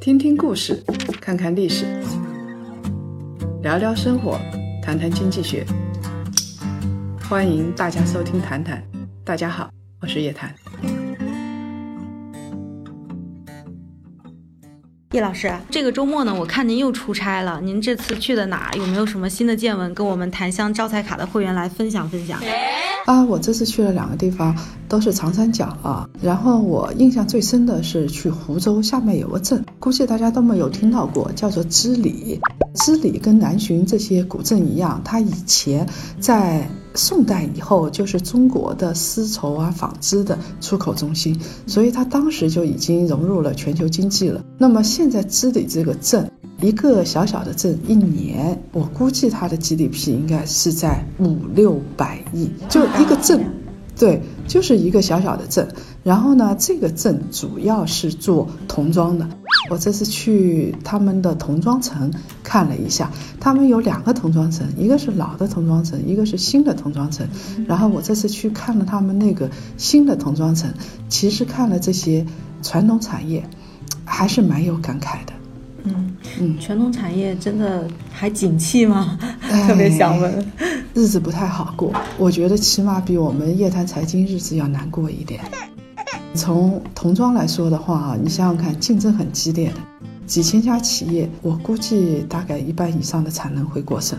听听故事，看看历史，聊聊生活，谈谈经济学。欢迎大家收听《谈谈》，大家好，我是叶檀。叶老师，这个周末呢，我看您又出差了，您这次去的哪儿？有没有什么新的见闻，跟我们檀香招财卡的会员来分享分享？啊，我这次去了两个地方，都是长三角啊。然后我印象最深的是去湖州，下面有个镇，估计大家都没有听到过，叫做织里。织里跟南浔这些古镇一样，它以前在宋代以后就是中国的丝绸啊、纺织的出口中心，所以它当时就已经融入了全球经济了。那么现在织里这个镇。一个小小的镇，一年我估计它的 GDP 应该是在五六百亿，就一个镇，对，就是一个小小的镇。然后呢，这个镇主要是做童装的。我这次去他们的童装城看了一下，他们有两个童装城，一个是老的童装城，一个是新的童装城。然后我这次去看了他们那个新的童装城，其实看了这些传统产业，还是蛮有感慨的。嗯嗯，传统产业真的还景气吗？特别想问，日子不太好过，我觉得起码比我们夜谈财经日子要难过一点。从童装来说的话，你想想看，竞争很激烈的，几千家企业，我估计大概一半以上的产能会过剩。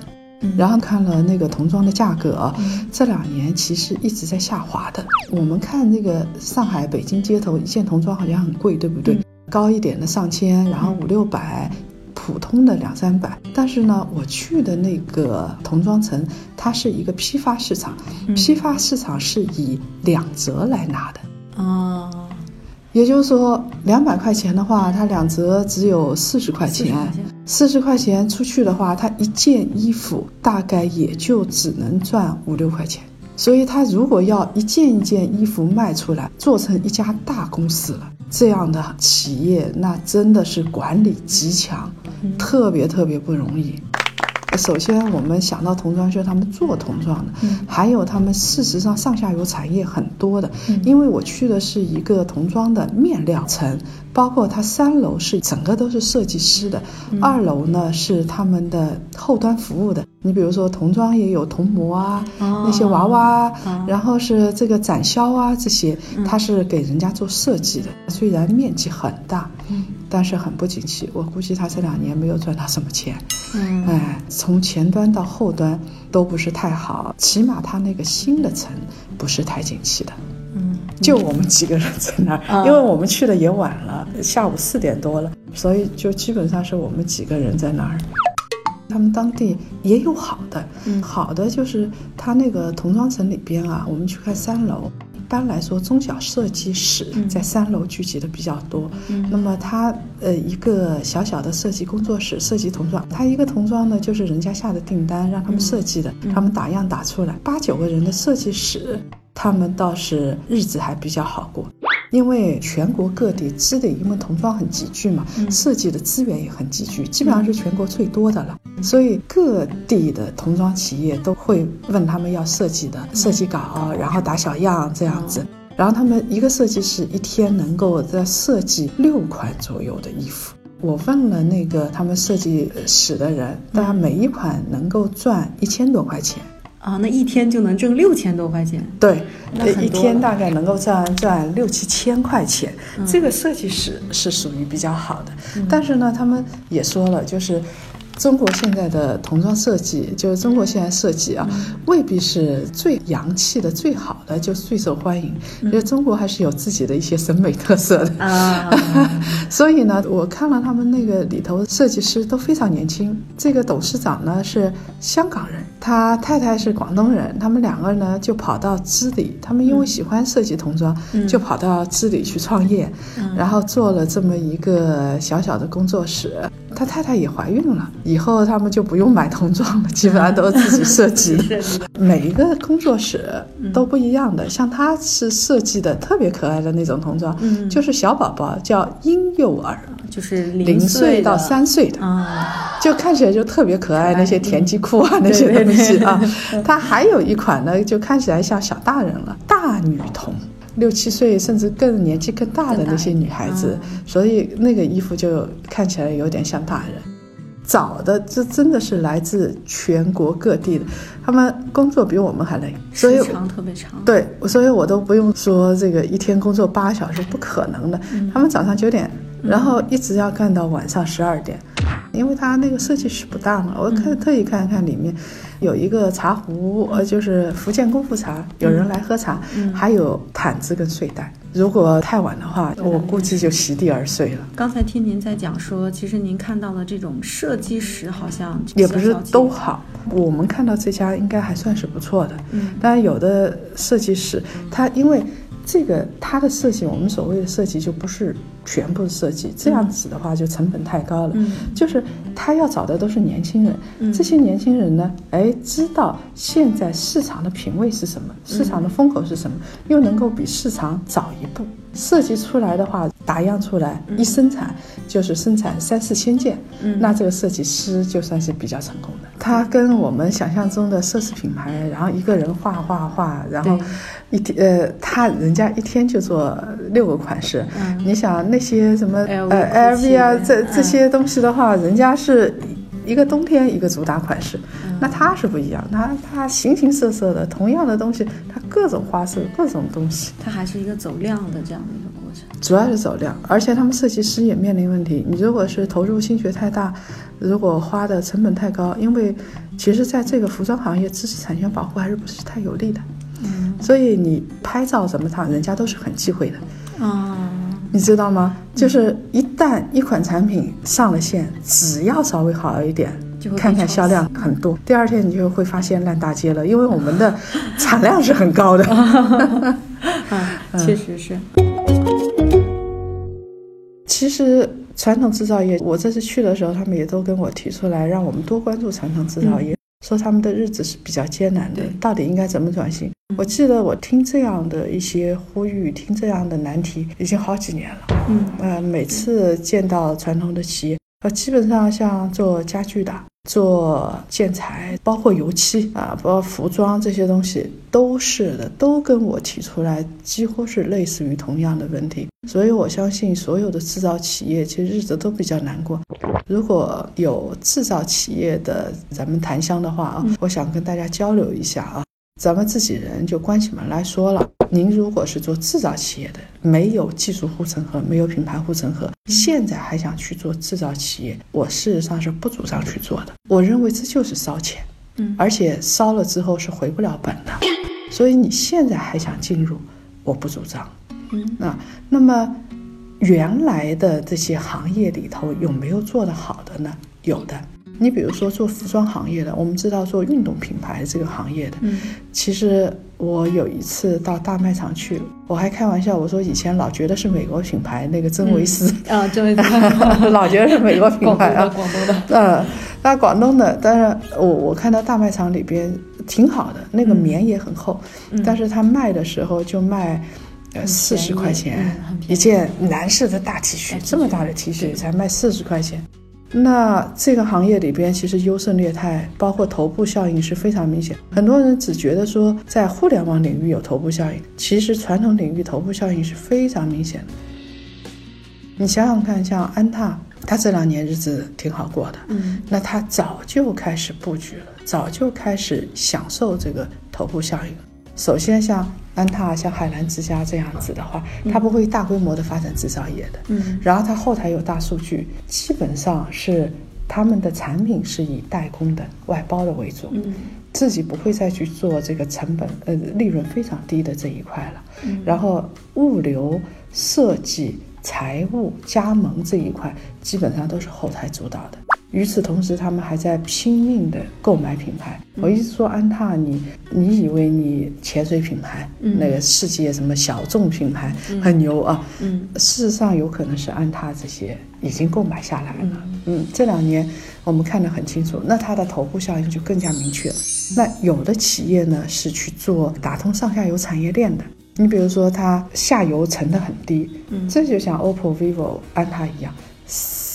然后看了那个童装的价格，啊这两年其实一直在下滑的。我们看那个上海、北京街头一件童装好像很贵，对不对？高一点的上千，然后五六百，普通的两三百。但是呢，我去的那个童装城，它是一个批发市场，批发市场是以两折来拿的。哦，也就是说，两百块钱的话，它两折只有四十块钱。四十块钱出去的话，它一件衣服大概也就只能赚五六块钱。所以，他如果要一件一件衣服卖出来，做成一家大公司了。这样的企业，那真的是管理极强，特别特别不容易。首先，我们想到童装，就是他们做童装的，还有他们事实上上下游产业很多的。因为我去的是一个童装的面料城，包括它三楼是整个都是设计师的，二楼呢是他们的后端服务的。你比如说童装也有童模啊，那些娃娃，然后是这个展销啊，这些它是给人家做设计的。虽然面积很大，但是很不景气。我估计他这两年没有赚到什么钱。嗯，哎，从前端到后端都不是太好，起码他那个新的城不是太景气的。嗯，就我们几个人在那儿，因为我们去的也晚了，下午四点多了，所以就基本上是我们几个人在那儿。他们当地也有好的，好的就是他那个童装城里边啊，我们去看三楼。一般来说，中小设计室在三楼聚集的比较多。那么他呃一个小小的设计工作室设计童装，他一个童装呢就是人家下的订单让他们设计的，他们打样打出来，八九个人的设计室，他们倒是日子还比较好过。因为全国各地织的因为童装很集聚嘛，设计的资源也很集聚，基本上是全国最多的了。所以各地的童装企业都会问他们要设计的设计稿，然后打小样这样子。然后他们一个设计师一天能够在设计六款左右的衣服。我问了那个他们设计室的人，大家每一款能够赚一千多块钱。啊，那一天就能挣六千多块钱。对，那一天大概能够赚赚六七千块钱。这个设计师是属于比较好的，但是呢，他们也说了，就是。中国现在的童装设计，就是中国现在设计啊，未必是最洋气的、最好的，就最受欢迎。因为中国还是有自己的一些审美特色的啊。所以呢，我看了他们那个里头设计师都非常年轻。这个董事长呢是香港人，他太太是广东人，他们两个呢就跑到织里，他们因为喜欢设计童装，就跑到织里去创业，然后做了这么一个小小的工作室。他太太也怀孕了，以后他们就不用买童装了，基本上都是自己设计的。每一个工作室都不一样的，像他是设计的特别可爱的那种童装，就是小宝宝叫婴幼儿，就是零岁到三岁的，就看起来就特别可爱，那些田鸡裤啊那些东西啊。它还有一款呢，就看起来像小大人了，大女童。六七岁甚至更年纪更大的那些女孩子，所以那个衣服就看起来有点像大人。找的这真的是来自全国各地的，他们工作比我们还累，所以长特别长。对，所以我都不用说这个一天工作八小时不可能的，他们早上九点，然后一直要干到晚上十二点，因为他那个设计室不大嘛，我看特意看看里面。有一个茶壶，呃，就是福建功夫茶，有人来喝茶，还有毯子跟睡袋。如果太晚的话，我估计就席地而睡了。刚才听您在讲说，其实您看到的这种设计师好像也不是都好。我们看到这家应该还算是不错的，嗯，但有的设计师他因为。这个它的设计，我们所谓的设计就不是全部设计，这样子的话就成本太高了。嗯，就是他要找的都是年轻人，这些年轻人呢，哎，知道现在市场的品味是什么，市场的风口是什么，又能够比市场早一步。设计出来的话，打样出来一生产就是生产三四千件，那这个设计师就算是比较成功的。他跟我们想象中的奢侈品牌，然后一个人画画画，然后一天呃，他人家一天就做六个款式。你想那些什么呃 LV 啊这这些东西的话，人家是。一个冬天一个主打款式，那它是不一样，它它形形色色的，同样的东西，它各种花色，各种东西，它还是一个走量的这样的一个过程。主要是走量，而且他们设计师也面临问题，你如果是投入心血太大，如果花的成本太高，因为其实在这个服装行业，知识产权保护还是不是太有利的，嗯，所以你拍照什么的，人家都是很忌讳的，啊。你知道吗？就是一旦一款产品上了线，只要稍微好一点，看看销量很多，第二天你就会发现烂大街了，因为我们的 产量是很高的。确实是。其实传统制造业，我这次去的时候，他们也都跟我提出来，让我们多关注传统制造业。说他们的日子是比较艰难的，到底应该怎么转型？我记得我听这样的一些呼吁，听这样的难题，已经好几年了。嗯，呃，每次见到传统的企业，呃，基本上像做家具的。做建材，包括油漆啊，包括服装这些东西，都是的，都跟我提出来，几乎是类似于同样的问题。所以我相信所有的制造企业其实日子都比较难过。如果有制造企业的咱们檀香的话啊，我想跟大家交流一下啊。咱们自己人就关起门来说了，您如果是做制造企业的，没有技术护城河，没有品牌护城河，现在还想去做制造企业，我事实上是不主张去做的。我认为这就是烧钱，嗯，而且烧了之后是回不了本的。所以你现在还想进入，我不主张。嗯，啊，那么原来的这些行业里头有没有做得好的呢？有的。你比如说做服装行业的，我们知道做运动品牌这个行业的，嗯，其实我有一次到大卖场去，我还开玩笑，我说以前老觉得是美国品牌那个真维斯。啊，真维斯，老觉得是美国品牌啊，广东的，嗯，那广东的，但是我我看到大卖场里边挺好的，那个棉也很厚，但是他卖的时候就卖，呃四十块钱一件男士的大 T 恤，这么大的 T 恤才卖四十块钱。那这个行业里边，其实优胜劣汰，包括头部效应是非常明显。很多人只觉得说在互联网领域有头部效应，其实传统领域头部效应是非常明显的。你想想看，像安踏，它这两年日子挺好过的，嗯，那它早就开始布局了，早就开始享受这个头部效应。首先，像安踏、像海澜之家这样子的话，它不会大规模的发展制造业的。嗯，然后它后台有大数据，基本上是他们的产品是以代工的、外包的为主，嗯，自己不会再去做这个成本呃利润非常低的这一块了。嗯，然后物流、设计、财务、加盟这一块，基本上都是后台主导的。与此同时，他们还在拼命的购买品牌。我一直说安踏，你你以为你潜水品牌，那个世界什么小众品牌很牛啊？嗯，事实上有可能是安踏这些已经购买下来了。嗯，这两年我们看得很清楚，那它的头部效应就更加明确了。那有的企业呢是去做打通上下游产业链的，你比如说它下游沉得很低，嗯，这就像 OPPO、vivo、安踏一样。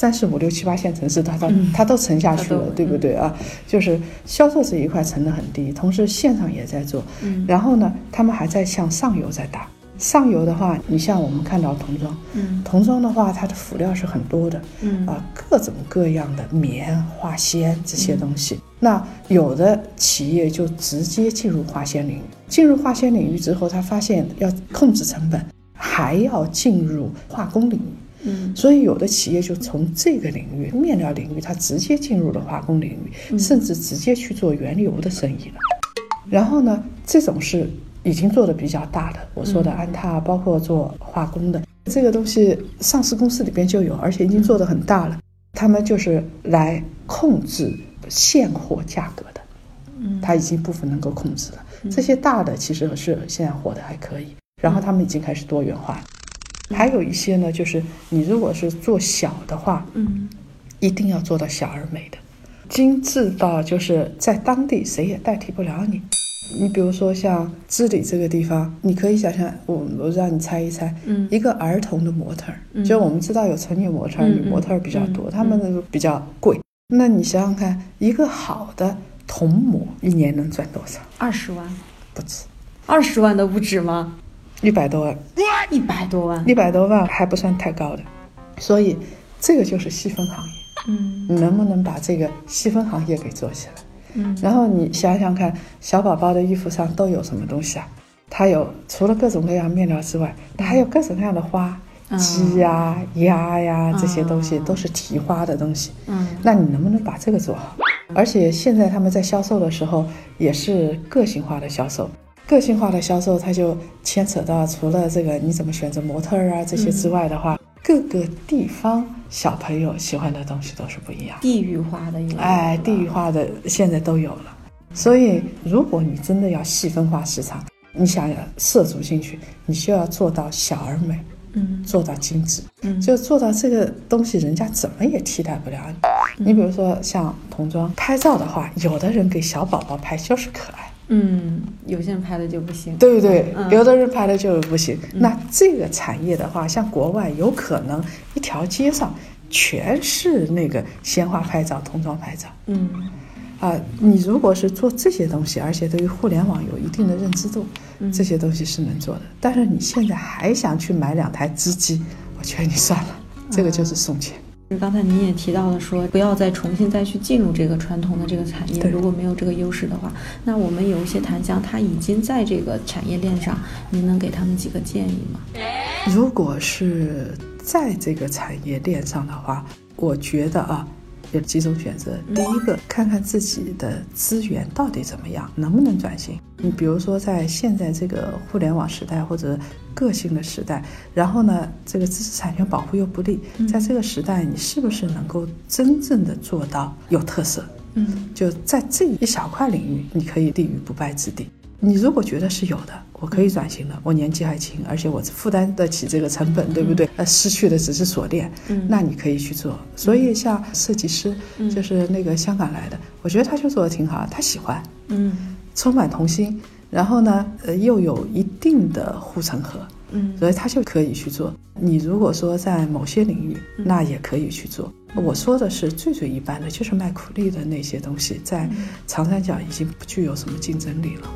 三四五六七八线城市，它它它都沉下去了，对不对啊？就是销售这一块沉得很低，同时线上也在做，然后呢，他们还在向上游在打。上游的话，你像我们看到童装，嗯童装的话，它的辅料是很多的，嗯啊，各种各样的棉、化纤这些东西。那有的企业就直接进入化纤领域，进入化纤领域之后，他发现要控制成本，还要进入化工领域。嗯所以有的企业就从这个领域面料领域，它直接进入了化工领域，甚至直接去做原油的生意了。然后呢，这种是已经做的比较大的，我说的安踏，包括做化工的这个东西，上市公司里边就有，而且已经做得很大了。他们就是来控制现货价格的，嗯它已经部分能够控制了。这些大的其实是现在火的还可以，然后他们已经开始多元化了。还有一些呢，就是你如果是做小的话，嗯一定要做到小而美的，精致到就是在当地谁也代替不了你。你比如说像知理这个地方，你可以想象，我我让你猜一猜，嗯一个儿童的模特儿，嗯就我们知道有成年模特儿、嗯女模特儿比较多，嗯他们那个比较贵。那你想想看，一个好的童模一年能赚多少？二十万，不止，二十万都不止吗？一百多万，一百多万，一百多万还不算太高的。所以这个就是细分行业，嗯你能不能把这个细分行业给做起来？嗯然后你想想看，小宝宝的衣服上都有什么东西啊？它有除了各种各样面料之外，它还有各种各样的花，嗯鸡呀、鸭呀这些东西嗯都是提花的东西。嗯那你能不能把这个做好？而且现在他们在销售的时候也是个性化的销售，个性化的销售它就牵扯到除了这个你怎么选择模特儿啊这些之外的话，各个地方小朋友喜欢的东西都是不一样。的。地域化的哎，地域化的现在都有了。所以，如果你真的要细分化市场，你想要涉足进去，你就要做到小而美，嗯。做到精致，嗯。就做到这个东西，人家怎么也替代不了你。你比如说像童装拍照的话，有的人给小宝宝拍就是可爱，嗯，有些人拍的就不行，对不对？嗯有的人拍的就是不行。那这个产业的话，像国外有可能一条街上全是那个鲜花拍照、童装拍照。嗯啊，你如果是做这些东西，而且对于互联网有一定的认知度，嗯这些东西是能做的。但是你现在还想去买两台织机，我劝你算了，这个就是送钱。刚才您也提到了说，不要再重新再去进入这个传统的这个产业，如果没有这个优势的话，那我们有一些檀香，它已经在这个产业链上，您能给他们几个建议吗？如果是在这个产业链上的话，我觉得啊，有几种选择。第一个，看看自己的资源到底怎么样，能不能转型。你比如说，在现在这个互联网时代或者个性的时代，然后呢，这个知识产权保护又不利，在这个时代，你是不是能够真正的做到有特色？嗯就在这一小块领域，你可以立于不败之地。你如果觉得是有的，我可以转型的，我年纪还轻，而且我负担得起这个成本，对不对？呃，失去的只是锁链，嗯那你可以去做。所以像设计师，就是那个香港来的，我觉得他就做的挺好，他喜欢，嗯充满童心，然后呢，呃，又有一定的护城河，嗯所以他就可以去做。你如果说在某些领域，那也可以去做。我说的是最最一般的，就是卖苦力的那些东西，在长三角已经不具有什么竞争力了。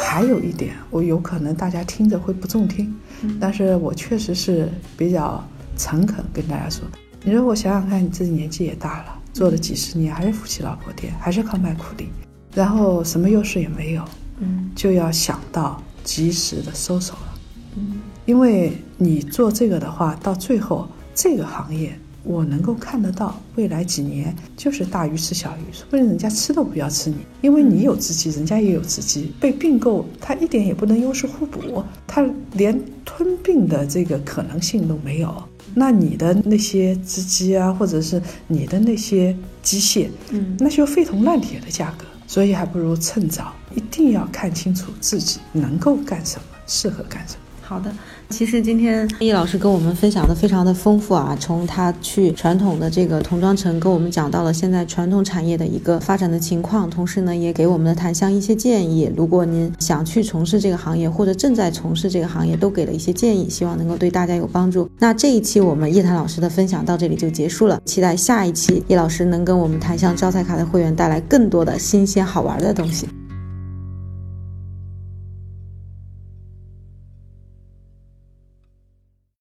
还有一点，我有可能大家听着会不中听，但是我确实是比较诚恳跟大家说，你如果想想看，你自己年纪也大了，做了几十年，还是夫妻老婆店，还是靠卖苦力，然后什么优势也没有，嗯。就要想到及时的收手了。嗯。因为你做这个的话，到最后这个行业，我能够看得到未来几年就是大鱼吃小鱼，说不定人家吃都不要吃你，因为你有资金，人家也有资金，被并购，它一点也不能优势互补，它连吞并的这个可能性都没有。那你的那些织机啊，或者是你的那些机械，嗯那就废铜烂铁的价格，所以还不如趁早，一定要看清楚自己能够干什么，适合干什么。好的，其实今天易老师跟我们分享的非常的丰富啊，从他去传统的这个童装城跟我们讲到了现在传统产业的一个发展的情况，同时呢也给我们的檀香一些建议。如果您想去从事这个行业或者正在从事这个行业，都给了一些建议，希望能够对大家有帮助。那这一期我们叶檀老师的分享到这里就结束了，期待下一期叶老师能跟我们檀香招财卡的会员带来更多的新鲜好玩的东西。